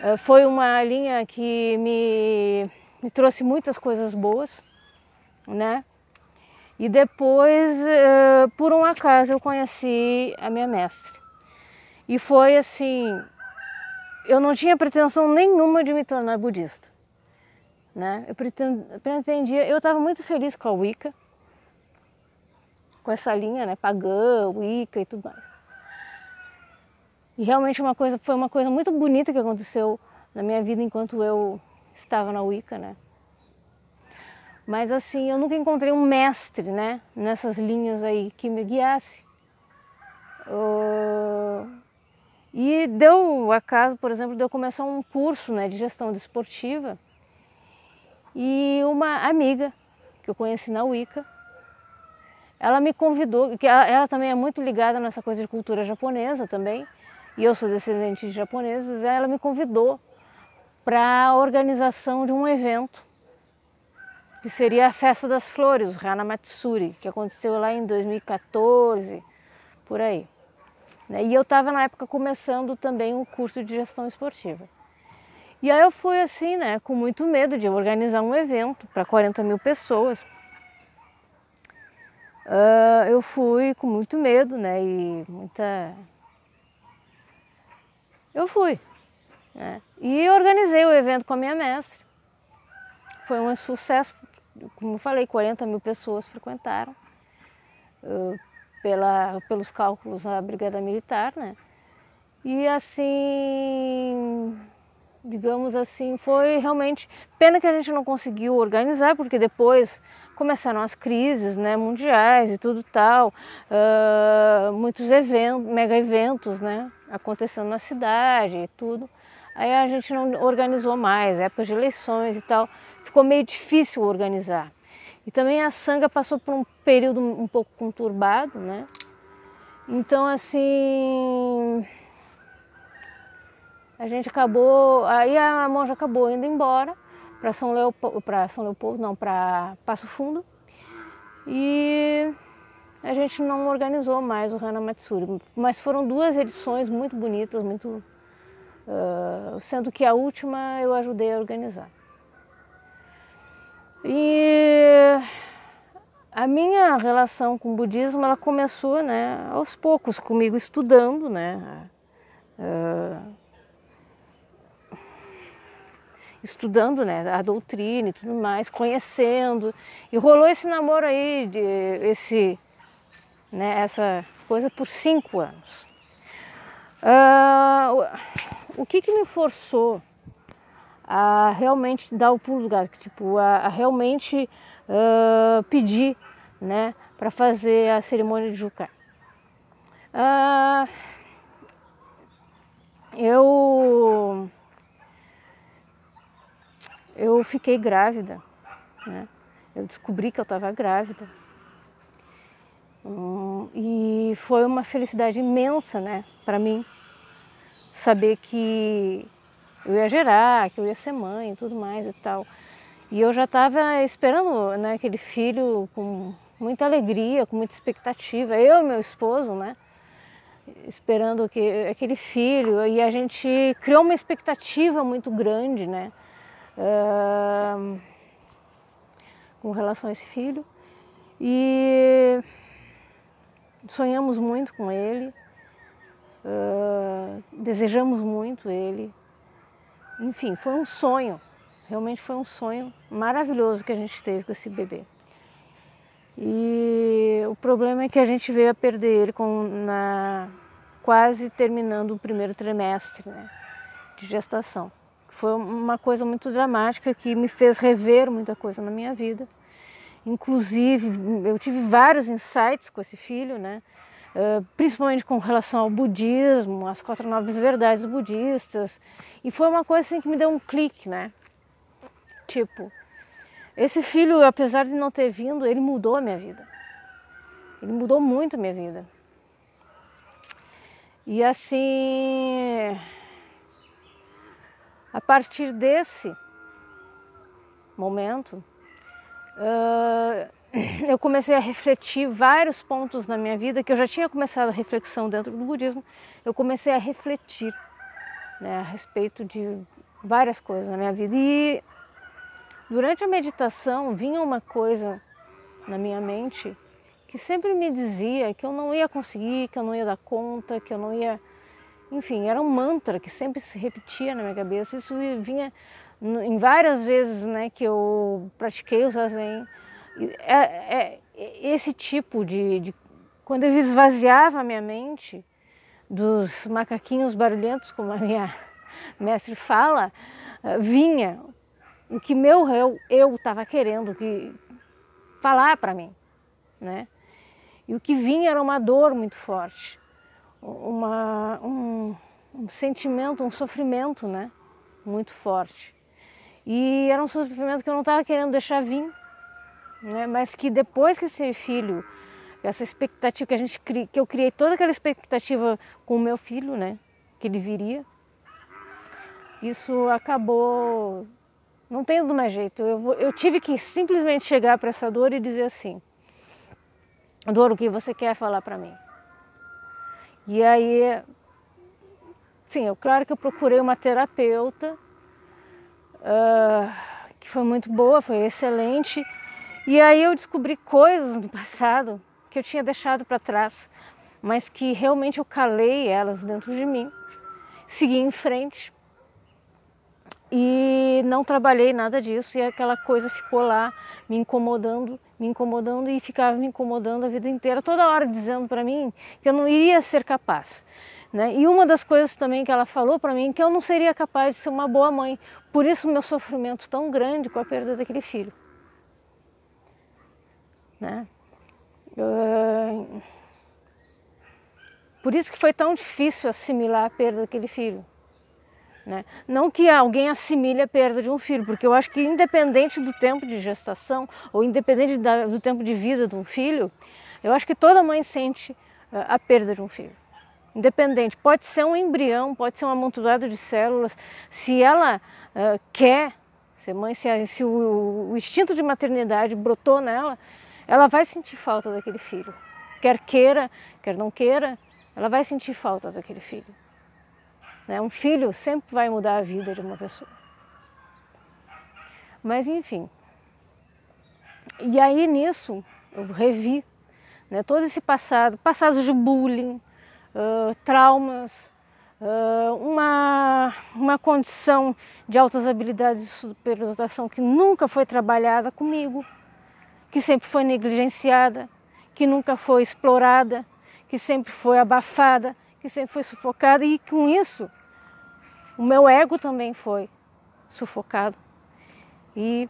uh, foi uma linha que me, me trouxe muitas coisas boas, né? E depois, uh, por um acaso, eu conheci a minha mestre. E foi assim, eu não tinha pretensão nenhuma de me tornar budista. Né? Eu pretendia, eu estava muito feliz com a Wicca, com essa linha, né, pagã, Wicca e tudo mais. E realmente uma coisa, foi uma coisa muito bonita que aconteceu na minha vida enquanto eu estava na Wicca, né? Mas assim, eu nunca encontrei um mestre, né, nessas linhas aí que me guiasse. Uh, e deu o acaso, por exemplo, de eu começar um curso né, de gestão desportiva e uma amiga que eu conheci na Wicca, ela me convidou, que ela, ela também é muito ligada nessa coisa de cultura japonesa também, e eu sou descendente de japoneses, ela me convidou para a organização de um evento que seria a Festa das Flores, o Hana Matsuri, que aconteceu lá em 2014, por aí. Né? E eu estava na época começando também o curso de gestão esportiva. E aí eu fui assim, né, com muito medo de organizar um evento para 40 mil pessoas. Uh, eu fui com muito medo, né, e muita... Eu fui, né, e organizei o evento com a minha mestre. Foi um sucesso como eu falei, 40 mil pessoas frequentaram, pela, pelos cálculos da Brigada Militar, né? E assim, digamos assim, foi realmente pena que a gente não conseguiu organizar, porque depois começaram as crises né, mundiais e tudo tal, uh, muitos eventos, mega eventos, né, acontecendo na cidade e tudo. Aí a gente não organizou mais, época de eleições e tal, ficou meio difícil organizar. E também a Sanga passou por um período um pouco conturbado, né? Então, assim, a gente acabou, aí a monja acabou indo embora para São Leopoldo, São Leopoldo, não, para Passo Fundo. E a gente não organizou mais o Hana Matsuri, mas foram duas edições muito bonitas, muito uh, sendo que a última eu ajudei a organizar. E a minha relação com o budismo ela começou né, aos poucos comigo estudando, né, uh, estudando né, a doutrina e tudo mais, conhecendo e rolou esse namoro aí de esse né, essa coisa por cinco anos. Uh, o que, que me forçou a realmente dar o pulo do gato, tipo, a, a realmente uh, pedir, né, para fazer a cerimônia de Jukai. Uh, eu eu fiquei grávida, né? Eu descobri que eu estava grávida. Hum, e foi uma felicidade imensa, né, para mim, saber que eu ia gerar, que eu ia ser mãe e tudo mais e tal. E eu já estava esperando né, aquele filho com muita alegria, com muita expectativa. Eu e meu esposo, né? Esperando que, aquele filho. E a gente criou uma expectativa muito grande, né? Uh, com relação a esse filho. E sonhamos muito com ele. Uh, desejamos muito ele. Enfim, foi um sonho, realmente foi um sonho maravilhoso que a gente teve com esse bebê. E o problema é que a gente veio a perder ele com, na, quase terminando o primeiro trimestre né, de gestação. Foi uma coisa muito dramática que me fez rever muita coisa na minha vida. Inclusive, eu tive vários insights com esse filho, né? Principalmente com relação ao budismo, as quatro nobres verdades budistas. E foi uma coisa assim que me deu um clique, né? Tipo, esse filho, apesar de não ter vindo, ele mudou a minha vida. Ele mudou muito a minha vida. E assim, a partir desse momento, uh, eu comecei a refletir vários pontos na minha vida que eu já tinha começado a reflexão dentro do budismo. Eu comecei a refletir né, a respeito de várias coisas na minha vida e durante a meditação vinha uma coisa na minha mente que sempre me dizia que eu não ia conseguir, que eu não ia dar conta, que eu não ia, enfim, era um mantra que sempre se repetia na minha cabeça. Isso vinha em várias vezes, né, que eu pratiquei o zazen é, é, esse tipo de, de quando eu esvaziava a minha mente dos macaquinhos barulhentos, como a minha mestre fala, eh, vinha o que meu eu estava querendo que falar para mim, né? E o que vinha era uma dor muito forte, uma, um, um sentimento, um sofrimento, né? Muito forte. E era um sofrimento que eu não estava querendo deixar vir, né? Mas que depois que esse filho, essa expectativa que a gente que eu criei toda aquela expectativa com o meu filho, né? Que ele viria, isso acabou não tendo mais jeito. Eu, eu tive que simplesmente chegar para essa dor e dizer assim: Dor, o que você quer falar para mim? E aí, sim, eu, claro que eu procurei uma terapeuta, uh, que foi muito boa, foi excelente. E aí eu descobri coisas no passado que eu tinha deixado para trás, mas que realmente eu calei elas dentro de mim, segui em frente e não trabalhei nada disso e aquela coisa ficou lá me incomodando, me incomodando e ficava me incomodando a vida inteira, toda hora dizendo para mim que eu não iria ser capaz. Né? E uma das coisas também que ela falou para mim que eu não seria capaz de ser uma boa mãe. Por isso meu sofrimento tão grande com a perda daquele filho. Né? Por isso que foi tão difícil assimilar a perda daquele filho. Né? Não que alguém assimile a perda de um filho, porque eu acho que independente do tempo de gestação ou independente da, do tempo de vida de um filho, eu acho que toda mãe sente uh, a perda de um filho. Independente, pode ser um embrião, pode ser um amontoado de células. Se ela uh, quer ser mãe, se, se o, o instinto de maternidade brotou nela, ela vai sentir falta daquele filho. Quer queira, quer não queira, ela vai sentir falta daquele filho. Né? Um filho sempre vai mudar a vida de uma pessoa. Mas enfim. E aí nisso eu revi né, todo esse passado, passados de bullying, uh, traumas, uh, uma, uma condição de altas habilidades de superdotação que nunca foi trabalhada comigo, que sempre foi negligenciada, que nunca foi explorada, que sempre foi abafada, que sempre foi sufocada e com isso o meu ego também foi sufocado. E,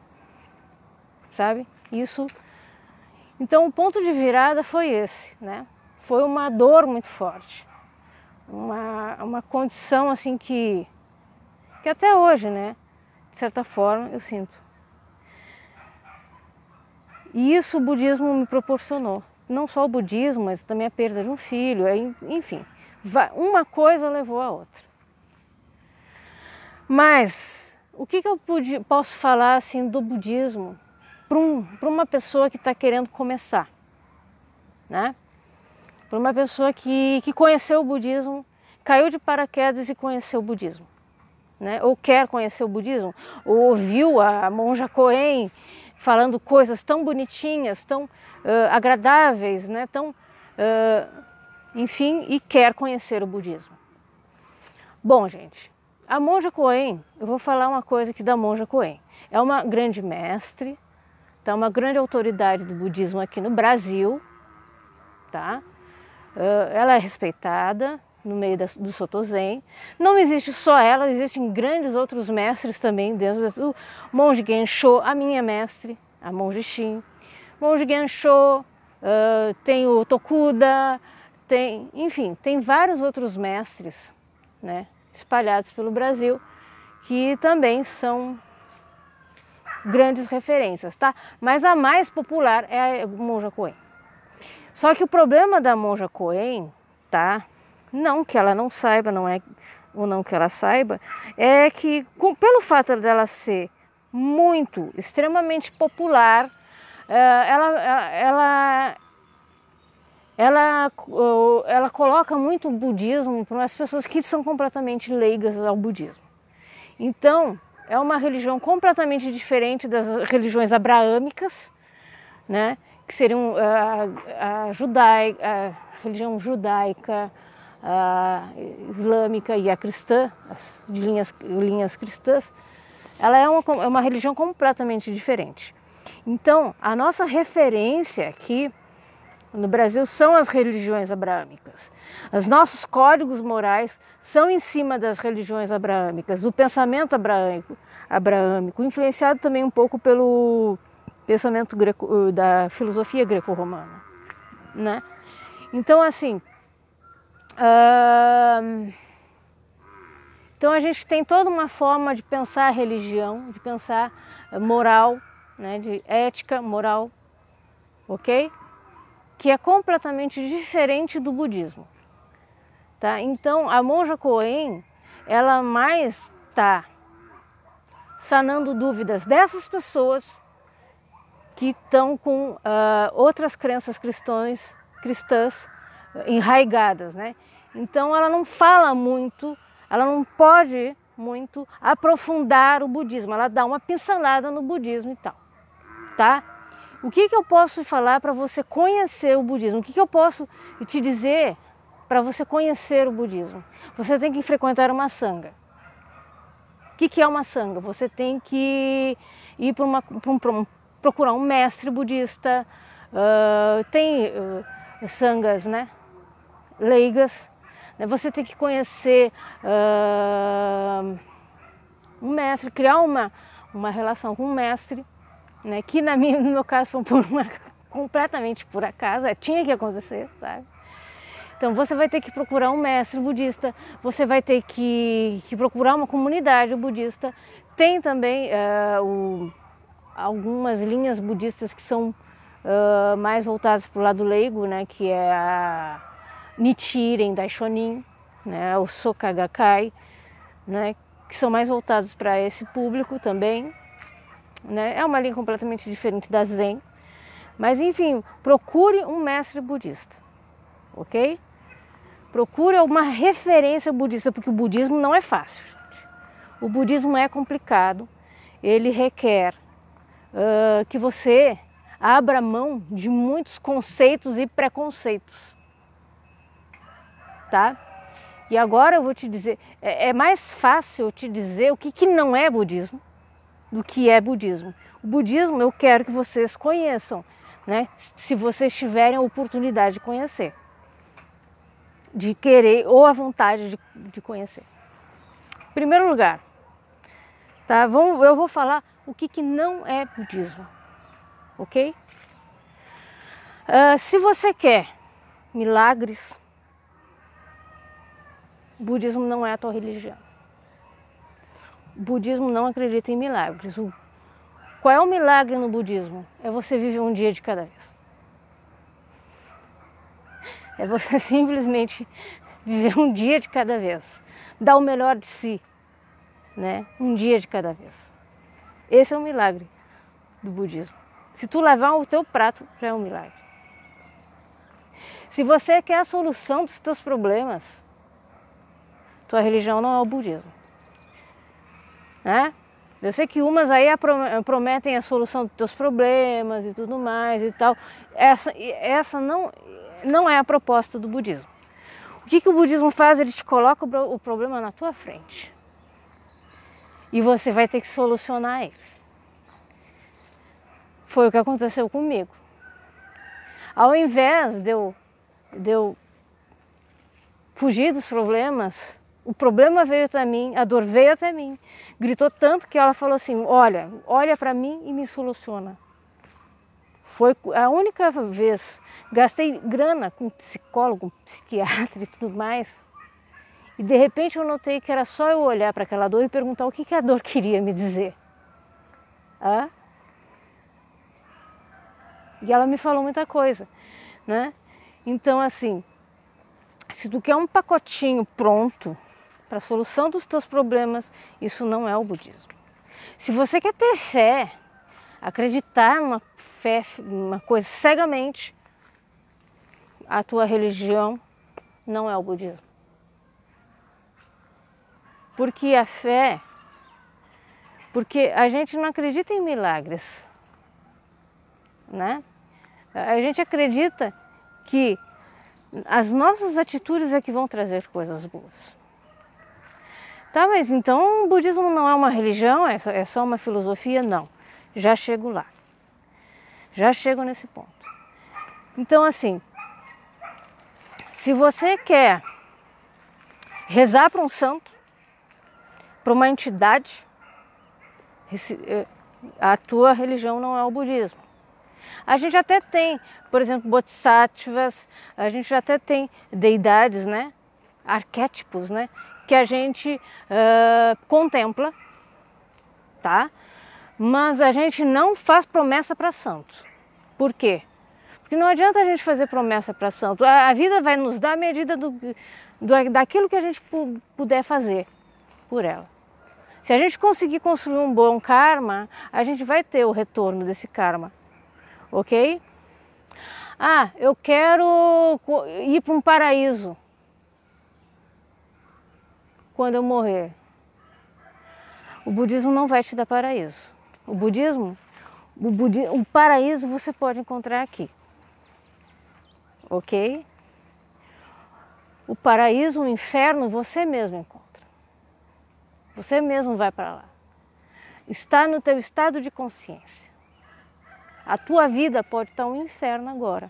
sabe, isso. Então o ponto de virada foi esse, né? Foi uma dor muito forte. Uma, uma condição assim que, que até hoje, né? De certa forma, eu sinto. E isso o budismo me proporcionou. Não só o budismo, mas também a perda de um filho, enfim. Uma coisa levou a outra. Mas o que, que eu pude, posso falar assim do budismo para um, uma pessoa que está querendo começar? Né? Para uma pessoa que, que conheceu o budismo, caiu de paraquedas e conheceu o budismo. Né? Ou quer conhecer o budismo, ou ouviu a monja Coen falando coisas tão bonitinhas, tão uh, agradáveis, né? tão, uh, enfim, e quer conhecer o budismo. Bom, gente, a monja Coen, eu vou falar uma coisa aqui da monja Coen. É uma grande mestre, tá? uma grande autoridade do budismo aqui no Brasil. Tá? ela é respeitada no meio da, do Soto Zen. Não existe só ela, existem grandes outros mestres também dentro do monge Gensho, a minha mestre, a monge Shin. Monge Gensho, uh, tem o Tokuda, tem, enfim, tem vários outros mestres, né? espalhados pelo Brasil, que também são grandes referências, tá? Mas a mais popular é a Monja Coen. Só que o problema da Monja Coen, tá? Não que ela não saiba, não é ou não que ela saiba, é que com, pelo fato dela ser muito, extremamente popular, eh, ela, ela ela, ela coloca muito o budismo para as pessoas que são completamente leigas ao budismo. Então, é uma religião completamente diferente das religiões abraâmicas, né? que seriam a, a, judaica, a religião judaica, a islâmica e a cristã, de linhas, linhas cristãs. Ela é uma, é uma religião completamente diferente. Então, a nossa referência aqui no Brasil são as religiões abraâmicas. Os nossos códigos morais são em cima das religiões abraâmicas, do pensamento abraâmico, abraâmico influenciado também um pouco pelo pensamento greco, da filosofia greco-romana, né? Então, assim, então a gente tem toda uma forma de pensar religião, de pensar moral, né, de ética, moral, ok? que é completamente diferente do budismo. Tá? Então, a monja Coen, ela mais está sanando dúvidas dessas pessoas que estão com uh, outras crenças cristãs, cristãs enraigadas, né? Então, ela não fala muito, ela não pode muito aprofundar o budismo, ela dá uma pincelada no budismo e tal, tá? O que, que eu posso falar para você conhecer o budismo? O que, que eu posso te dizer para você conhecer o budismo? Você tem que frequentar uma sanga. O que, que é uma sanga? Você tem que ir para um, procurar um mestre budista. Uh, tem uh, sangas, né? Leigas. Né? Você tem que conhecer uh, um mestre, criar uma, uma relação com um mestre né? Que na minha, no meu caso foi por uma, completamente por acaso, é, tinha que acontecer, sabe? Então você vai ter que procurar um mestre budista, você vai ter que, que procurar uma comunidade budista. Tem também uh, o, algumas linhas budistas que são uh, mais voltadas para o lado leigo, né? Que é a Nichiren Daishonin, né? O Soka Gakkai, né? Que são mais voltados para esse público também. Né? É uma linha completamente diferente da Zen. Mas enfim, procure um mestre budista, ok? Procure alguma referência budista, porque o budismo não é fácil. O budismo é complicado, ele requer uh, que você abra mão de muitos conceitos e preconceitos, tá? E agora eu vou te dizer, é, é mais fácil te dizer o que, que não é budismo do que é budismo. O budismo eu quero que vocês conheçam, né? Se vocês tiverem a oportunidade de conhecer, de querer ou a vontade de, de conhecer. Em primeiro lugar, tá? Vamos, eu vou falar o que, que não é budismo, ok? Uh, se você quer milagres, budismo não é a tua religião. O budismo não acredita em milagres. O... Qual é o milagre no budismo? É você viver um dia de cada vez. É você simplesmente viver um dia de cada vez. Dar o melhor de si. Né? Um dia de cada vez. Esse é o milagre do budismo. Se tu levar o teu prato, já é um milagre. Se você quer a solução dos teus problemas, tua religião não é o budismo. Né? Eu sei que umas aí prometem a solução dos teus problemas e tudo mais e tal. Essa, essa não, não é a proposta do budismo. O que, que o budismo faz? Ele te coloca o problema na tua frente. E você vai ter que solucionar ele. Foi o que aconteceu comigo. Ao invés de eu, de eu fugir dos problemas, o problema veio até mim, a dor veio até mim. Gritou tanto que ela falou assim: Olha, olha para mim e me soluciona. Foi a única vez. Gastei grana com psicólogo, psiquiatra e tudo mais. E de repente eu notei que era só eu olhar para aquela dor e perguntar o que, que a dor queria me dizer. Ah? E ela me falou muita coisa, né? Então assim, se tu quer um pacotinho pronto, para a solução dos teus problemas, isso não é o budismo. Se você quer ter fé, acreditar numa fé, uma coisa cegamente, a tua religião não é o budismo. Porque a fé, porque a gente não acredita em milagres, né? A gente acredita que as nossas atitudes é que vão trazer coisas boas. Tá, mas então o budismo não é uma religião, é só, é só uma filosofia? Não, já chego lá. Já chego nesse ponto. Então, assim, se você quer rezar para um santo, para uma entidade, eh, a tua religião não é o budismo. A gente até tem, por exemplo, bodhisattvas, a gente até tem deidades, né? arquétipos, né? Que a gente uh, contempla, tá? Mas a gente não faz promessa para santo. Por quê? Porque não adianta a gente fazer promessa para santo. A, a, vida vai nos dar a medida do, do, daquilo que a gente puder fazer por ela. Se a gente conseguir construir um bom karma, a gente vai ter o retorno desse karma, ok? Ah, eu quero ir para um paraíso quando eu morrer. O budismo não vai te dar paraíso. O budismo, o, budi o paraíso você pode encontrar aqui. Ok? O paraíso, o inferno, você mesmo encontra. Você mesmo vai para lá. Está no teu estado de consciência. A tua vida pode estar um inferno agora.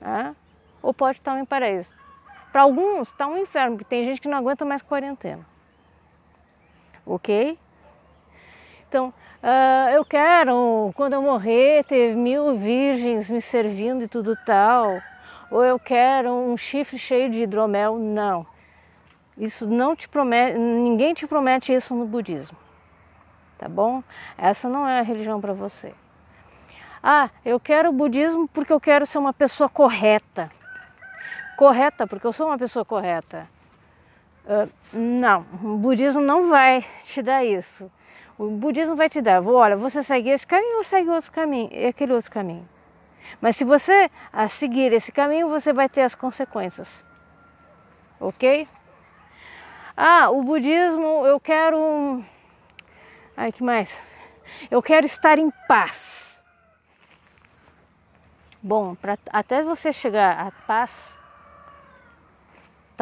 Ah? Ou pode estar um paraíso. Para alguns está um inferno, porque tem gente que não aguenta mais quarentena. Ok? Então, uh, eu quero, quando eu morrer, ter mil virgens me servindo e tudo tal. Ou eu quero um chifre cheio de hidromel. Não. Isso não te promete, ninguém te promete isso no budismo. Tá bom? Essa não é a religião para você. Ah, eu quero o budismo porque eu quero ser uma pessoa correta correta, porque eu sou uma pessoa correta. Uh, não, o budismo não vai te dar isso. O budismo vai te dar, olha, você segue esse caminho ou segue outro caminho, aquele outro caminho. Mas se você seguir esse caminho, você vai ter as consequências. Ok? Ah, o budismo, eu quero. Ai, que mais? Eu quero estar em paz. Bom, pra, até você chegar à paz,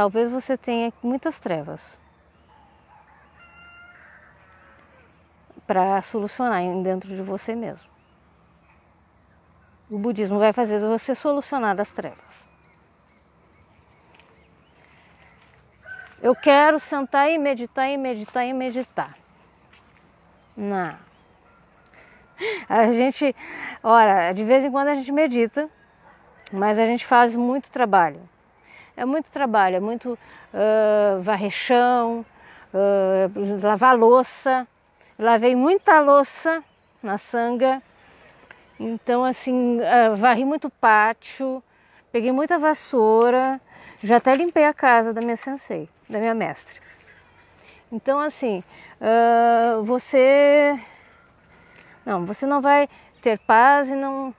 talvez você tenha muitas trevas para solucionar dentro de você mesmo. O budismo vai fazer você solucionar as trevas. Eu quero sentar e meditar e meditar e meditar. Não. A gente, ora, de vez em quando a gente medita, mas a gente faz muito trabalho é muito trabalho, é muito uh, varrer chão, uh, lavar louça. Lavei muita louça na sanga, então assim, uh, varri muito pátio, peguei muita vassoura, já até limpei a casa da minha sensei, da minha mestre. Então assim, uh, você não, você não vai ter paz e não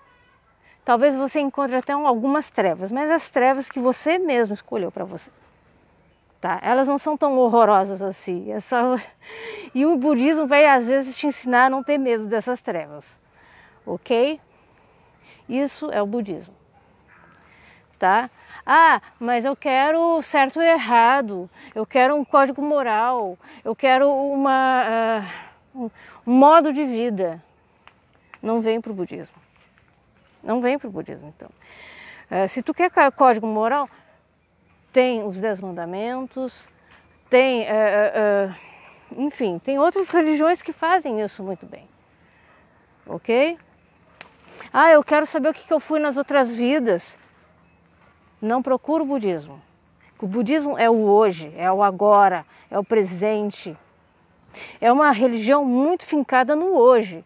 Talvez você encontre até algumas trevas, mas as trevas que você mesmo escolheu para você. Tá? Elas não são tão horrorosas assim. É só... E o budismo vai às vezes te ensinar a não ter medo dessas trevas. Ok? Isso é o budismo. Tá? Ah, mas eu quero certo e errado, eu quero um código moral, eu quero uma, uh, um modo de vida. Não vem para o budismo. Não vem para o budismo, então. É, se tu quer código moral, tem os Dez Mandamentos, tem, é, é, é, enfim, tem outras religiões que fazem isso muito bem. Ok? Ah, eu quero saber o que, eu fui nas outras vidas. Não procura o budismo. O budismo é o hoje, é o agora, é o presente. É uma religião muito fincada no hoje.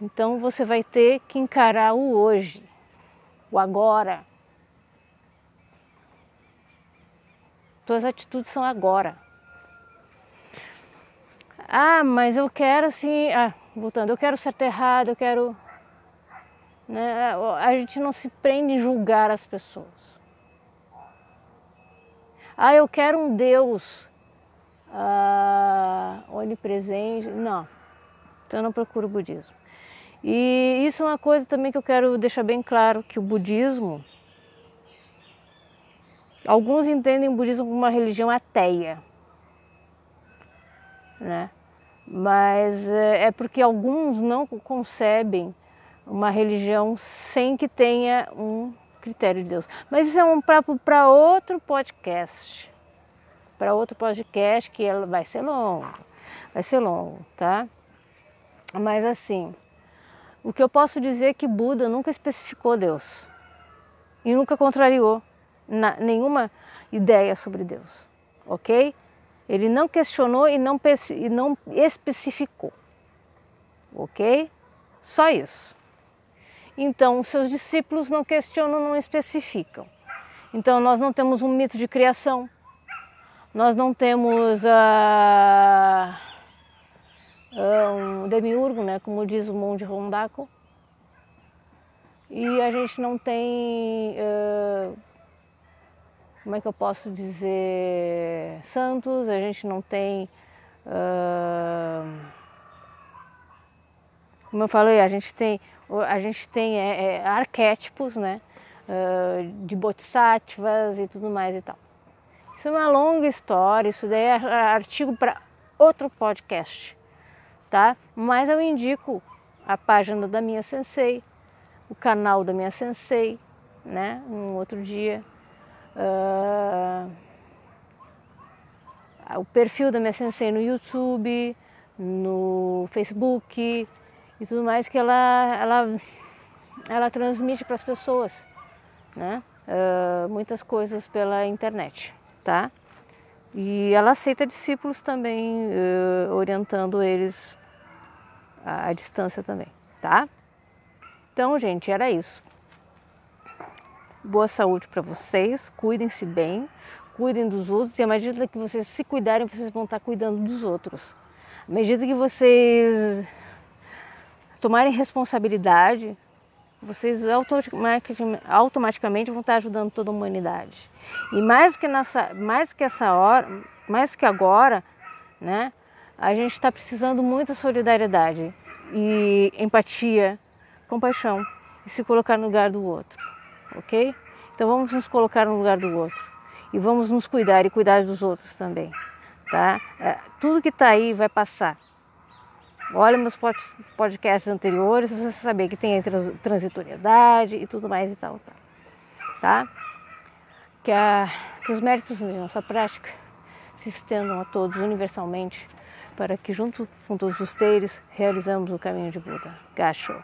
Então você vai ter que encarar o hoje, o agora. Suas atitudes são agora. Ah, mas eu quero assim, ah, voltando, eu quero certo errado, eu quero. Né, a gente não se prende em julgar as pessoas. Ah, eu quero um Deus ah, onipresente. Não. Então eu não procuro budismo. E isso é uma coisa também que eu quero deixar bem claro, que o budismo, alguns entendem o budismo como uma religião ateia, né? mas é, é porque alguns não concebem uma religião sem que tenha um critério de Deus. Mas isso é um papo para outro podcast. Para outro podcast que vai ser longo. Vai ser longo, tá? Mas assim, o que eu posso dizer é que Buda nunca especificou Deus e nunca contrariou na, nenhuma ideia sobre Deus, ok? Ele não questionou e não, e não especificou, ok? Só isso. Então, seus discípulos não questionam, não especificam. Então, nós não temos um mito de criação, nós não temos uh, um demiurgo, né, como diz o monge Rondako, e a gente não tem, uh, como é que eu posso dizer, santos, a gente não tem, uh, como eu falei, a gente tem, a gente tem é, é, arquétipos, né, uh, de bodhisattvas e tudo mais e tal. Isso é uma longa história, isso daí é artigo para outro podcast, tá? Mas eu indico a página da minha sensei, o canal da minha sensei, né? Um outro dia. Uh, o perfil da minha sensei no YouTube, no Facebook e tudo mais que ela, ela, ela transmite para as pessoas, né? Uh, muitas coisas pela internet, tá? E ela aceita discípulos também, uh, orientando eles à, à distância também, tá? Então, gente, era isso. Boa saúde para vocês, cuidem-se bem, cuidem dos outros e à medida que vocês se cuidarem, vocês vão estar cuidando dos outros. À medida que vocês tomarem responsabilidade, vocês automaticamente vão estar ajudando toda a humanidade. E mais do que nessa, mais do que essa hora, mais do que agora, né? A gente está precisando muito de solidariedade e empatia compaixão e se colocar no lugar do outro, ok? Então vamos nos colocar no lugar do outro e vamos nos cuidar e cuidar dos outros também, tá? É, tudo que está aí vai passar. Olha meus podcasts anteriores, você saber que tem transitoriedade e tudo mais e tal, tal tá? Que, a, que os méritos de nossa prática se estendam a todos universalmente para que junto com todos os teres realizamos o caminho de Buda. Gacho.